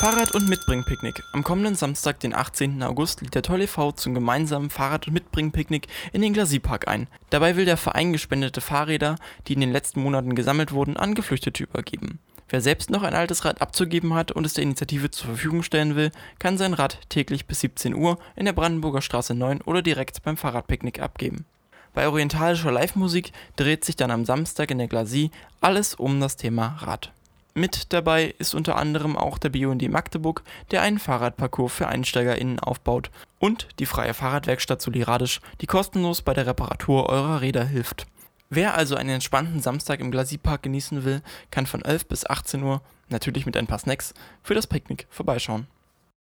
Fahrrad- und Mitbringpicknick. Am kommenden Samstag, den 18. August, lädt der Tolle V zum gemeinsamen Fahrrad- und Mitbringpicknick in den Glasiepark ein. Dabei will der Verein gespendete Fahrräder, die in den letzten Monaten gesammelt wurden, an Geflüchtete übergeben. Wer selbst noch ein altes Rad abzugeben hat und es der Initiative zur Verfügung stellen will, kann sein Rad täglich bis 17 Uhr in der Brandenburger Straße 9 oder direkt beim Fahrradpicknick abgeben. Bei orientalischer Live-Musik dreht sich dann am Samstag in der Glasie alles um das Thema Rad. Mit dabei ist unter anderem auch der BUND Magdeburg, der einen Fahrradparcours für EinsteigerInnen aufbaut, und die freie Fahrradwerkstatt Soliradisch, die kostenlos bei der Reparatur eurer Räder hilft. Wer also einen entspannten Samstag im Glasiepark genießen will, kann von 11 bis 18 Uhr, natürlich mit ein paar Snacks, für das Picknick vorbeischauen